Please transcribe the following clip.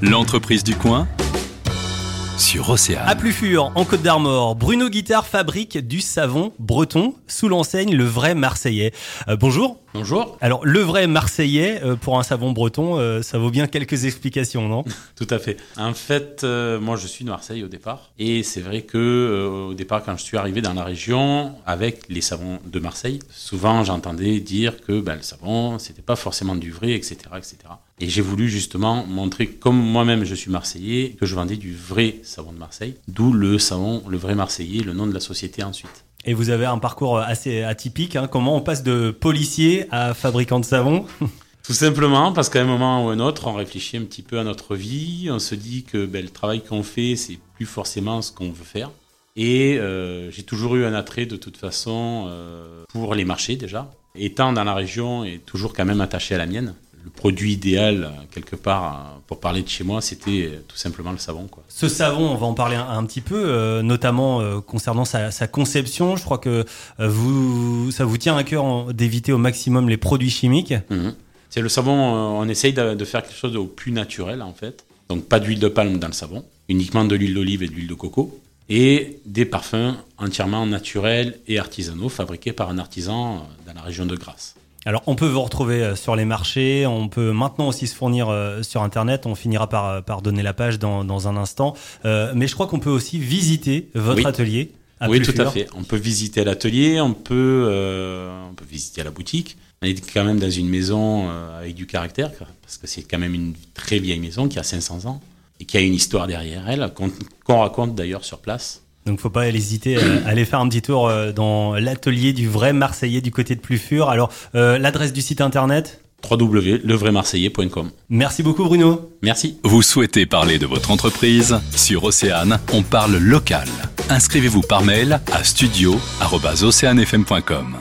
L'entreprise du coin sur Océane. À Plufur, en Côte d'Armor, Bruno Guitare fabrique du savon breton sous l'enseigne Le Vrai Marseillais. Euh, bonjour. Bonjour. Alors, Le Vrai Marseillais, euh, pour un savon breton, euh, ça vaut bien quelques explications, non? Tout à fait. En fait, euh, moi, je suis de Marseille au départ. Et c'est vrai que au départ, quand je suis arrivé dans la région, avec les savons de Marseille, souvent, j'entendais dire que ben, le savon, c'était pas forcément du vrai, etc., etc. Et j'ai voulu justement montrer, comme moi-même je suis marseillais, que je vendais du vrai savon de Marseille. D'où le savon, le vrai marseillais, le nom de la société ensuite. Et vous avez un parcours assez atypique. hein. Comment on passe de policier à fabricant de savon Tout simplement parce qu'à un moment ou un autre, on réfléchit un petit peu à notre vie, on se dit que ben, le travail qu'on fait, c'est plus forcément ce qu'on veut faire. Et euh, j'ai toujours eu un attrait de toute façon euh, pour les marchés déjà. Étant dans la région et toujours quand même attaché à la mienne, le produit idéal quelque part euh, pour parler de chez moi, c'était euh, tout simplement le savon. Quoi. Ce savon, on va en parler un, un petit peu, euh, notamment euh, concernant sa, sa conception. Je crois que euh, vous, ça vous tient à cœur d'éviter au maximum les produits chimiques. Mhm. C'est le savon, on essaye de, de faire quelque chose au plus naturel en fait. Donc pas d'huile de palme dans le savon, uniquement de l'huile d'olive et de l'huile de coco. Et des parfums entièrement naturels et artisanaux fabriqués par un artisan dans la région de Grasse. Alors, on peut vous retrouver euh, sur les marchés, on peut maintenant aussi se fournir euh, sur Internet, on finira par, euh, par donner la page dans, dans un instant. Euh, mais je crois qu'on peut aussi visiter votre Oui. atelier. À oui, tout à fait. On peut visiter l'atelier, on peut, euh, on peut visiter la boutique. On est quand même dans une maison avec du caractère, parce que c'est quand même une très vieille maison qui a 500 ans et qui a une histoire derrière elle, qu'on qu'on raconte d'ailleurs sur place. Donc, faut pas hésiter à aller faire un petit tour euh, dans l'atelier du vrai Marseillais du côté de Plufur. Alors, euh, l'adresse du site internet? www.levraismarseillais.com. Merci beaucoup, Bruno. Merci. Vous souhaitez parler de votre entreprise? Sur Océane, on parle local. Inscrivez-vous par mail à studio@oceanefm.com.